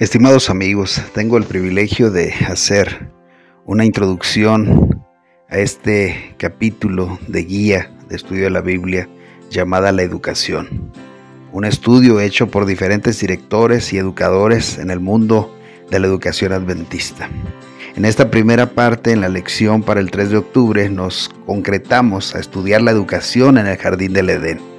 Estimados amigos, tengo el privilegio de hacer una introducción a este capítulo de guía de estudio de la Biblia llamada La Educación. Un estudio hecho por diferentes directores y educadores en el mundo de la educación adventista. En esta primera parte, en la lección para el 3 de octubre, nos concretamos a estudiar la educación en el jardín del Edén.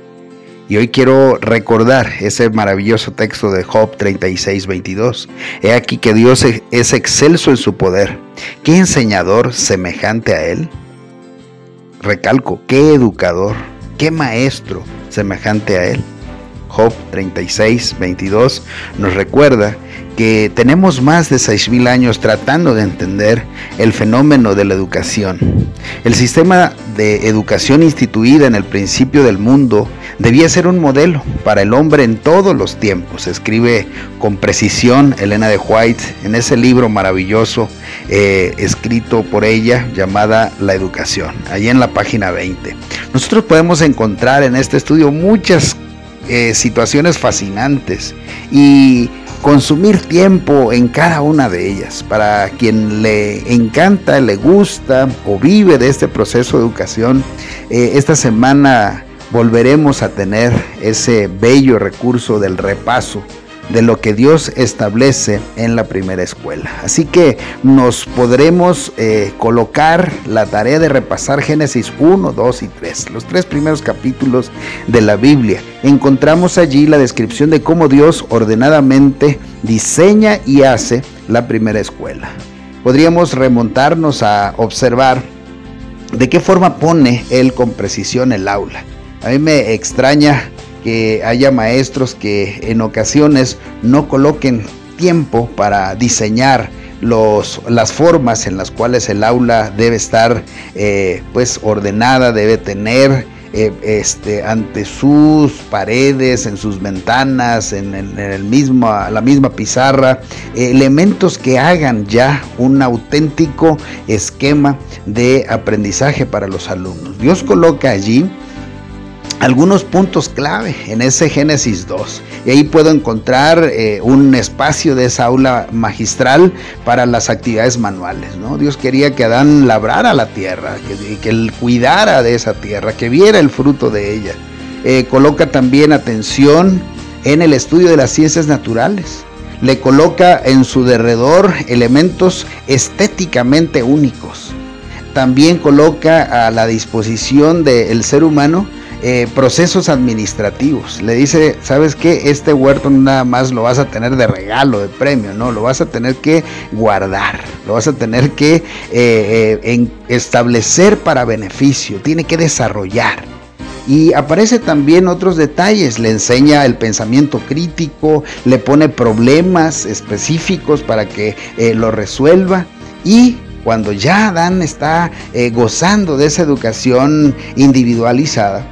Y hoy quiero recordar ese maravilloso texto de Job 36, 22. He aquí que Dios es excelso en su poder. ¿Qué enseñador semejante a Él? Recalco, ¿qué educador? ¿Qué maestro semejante a Él? Job 36, 22 nos recuerda que tenemos más de 6.000 años tratando de entender el fenómeno de la educación. El sistema de educación instituida en el principio del mundo debía ser un modelo para el hombre en todos los tiempos. Escribe con precisión Elena de White en ese libro maravilloso eh, escrito por ella llamada La Educación, allí en la página 20. Nosotros podemos encontrar en este estudio muchas eh, situaciones fascinantes y consumir tiempo en cada una de ellas. Para quien le encanta, le gusta o vive de este proceso de educación, eh, esta semana volveremos a tener ese bello recurso del repaso de lo que Dios establece en la primera escuela. Así que nos podremos eh, colocar la tarea de repasar Génesis 1, 2 y 3, los tres primeros capítulos de la Biblia. Encontramos allí la descripción de cómo Dios ordenadamente diseña y hace la primera escuela. Podríamos remontarnos a observar de qué forma pone Él con precisión el aula. A mí me extraña que haya maestros que en ocasiones no coloquen tiempo para diseñar los, las formas en las cuales el aula debe estar eh, pues ordenada, debe tener eh, este, ante sus paredes, en sus ventanas, en, el mismo, la misma pizarra, elementos que hagan ya un auténtico esquema de aprendizaje para los alumnos. Dios coloca allí algunos puntos clave en ese Génesis 2. Y ahí puedo encontrar eh, un espacio de esa aula magistral para las actividades manuales. ¿no? Dios quería que Adán labrara la tierra, que, que él cuidara de esa tierra, que viera el fruto de ella. Eh, coloca también atención en el estudio de las ciencias naturales. Le coloca en su derredor elementos estéticamente únicos. También coloca a la disposición del ser humano eh, procesos administrativos. Le dice, ¿sabes qué? Este huerto nada más lo vas a tener de regalo, de premio, ¿no? Lo vas a tener que guardar, lo vas a tener que eh, eh, establecer para beneficio, tiene que desarrollar. Y aparece también otros detalles, le enseña el pensamiento crítico, le pone problemas específicos para que lo resuelva y cuando ya Adán está gozando de esa educación individualizada,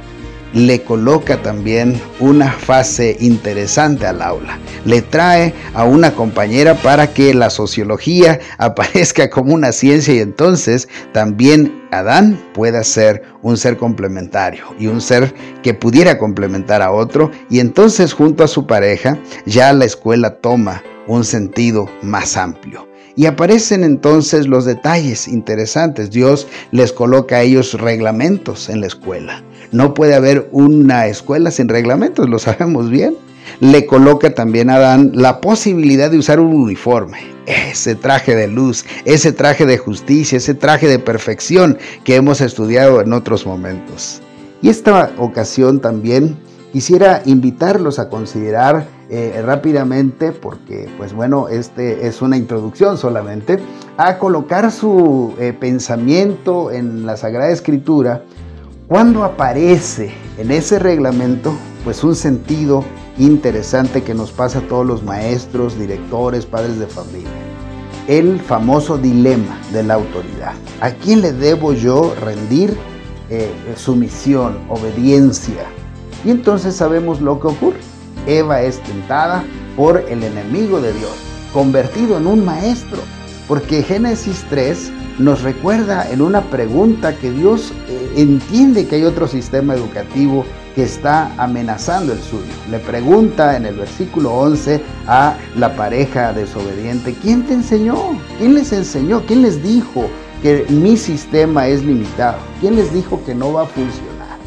le coloca también una fase interesante al aula. Le trae a una compañera para que la sociología aparezca como una ciencia y entonces también Adán pueda ser un ser complementario y un ser que pudiera complementar a otro y entonces junto a su pareja ya la escuela toma un sentido más amplio. Y aparecen entonces los detalles interesantes. Dios les coloca a ellos reglamentos en la escuela. No puede haber una escuela sin reglamentos, lo sabemos bien. Le coloca también a Adán la posibilidad de usar un uniforme, ese traje de luz, ese traje de justicia, ese traje de perfección que hemos estudiado en otros momentos. Y esta ocasión también quisiera invitarlos a considerar eh, rápidamente, porque pues bueno, este es una introducción solamente, a colocar su eh, pensamiento en la Sagrada Escritura cuando aparece en ese reglamento, pues un sentido interesante que nos pasa a todos los maestros, directores, padres de familia. El famoso dilema de la autoridad. ¿A quién le debo yo rendir eh, sumisión, obediencia? Y entonces sabemos lo que ocurre. Eva es tentada por el enemigo de Dios, convertido en un maestro. Porque Génesis 3 nos recuerda en una pregunta que Dios eh, entiende que hay otro sistema educativo que está amenazando el suyo. Le pregunta en el versículo 11 a la pareja desobediente, ¿quién te enseñó? ¿Quién les enseñó? ¿Quién les dijo que mi sistema es limitado? ¿Quién les dijo que no va a funcionar?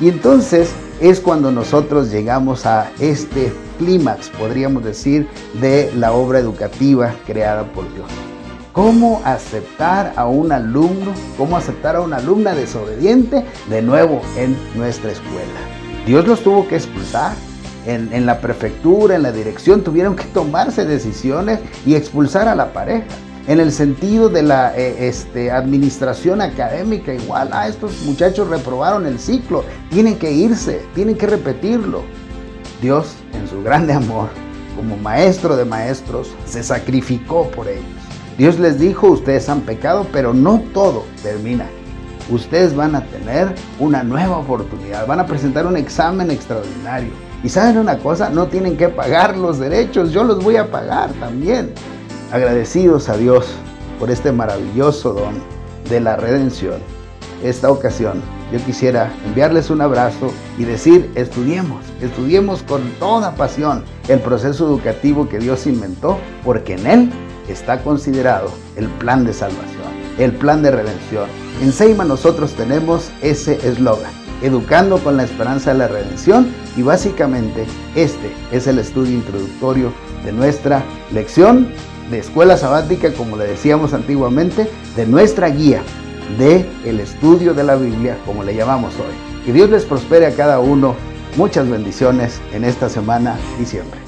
Y entonces es cuando nosotros llegamos a este clímax, podríamos decir, de la obra educativa creada por Dios. ¿Cómo aceptar a un alumno, cómo aceptar a una alumna desobediente de nuevo en nuestra escuela? Dios los tuvo que expulsar. En, la prefectura, en la dirección, tuvieron que tomarse decisiones y expulsar a la pareja. En el sentido de la eh, este, administración académica, igual, ah, estos muchachos reprobaron el ciclo, tienen que irse, tienen que repetirlo. Dios, en su grande amor, como maestro de maestros, se sacrificó por ellos. Dios les dijo, ustedes han pecado, pero no todo termina Ustedes van a tener una nueva oportunidad, van a presentar un examen extraordinario. Y saben una cosa, no tienen que pagar los derechos, yo los voy a pagar también. Agradecidos a Dios por este maravilloso don de la redención. Esta ocasión yo quisiera enviarles un abrazo y decir, estudiemos, estudiemos con toda pasión el proceso educativo que Dios inventó, porque en él está considerado el plan de salvación, el plan de redención. En Seima nosotros tenemos ese eslogan, educando con la esperanza de la redención y básicamente este es el estudio introductorio de nuestra lección de escuela sabática, como le decíamos antiguamente, de nuestra guía de el estudio de la Biblia, como le llamamos hoy. Que Dios les prospere a cada uno. Muchas bendiciones en esta semana y siempre.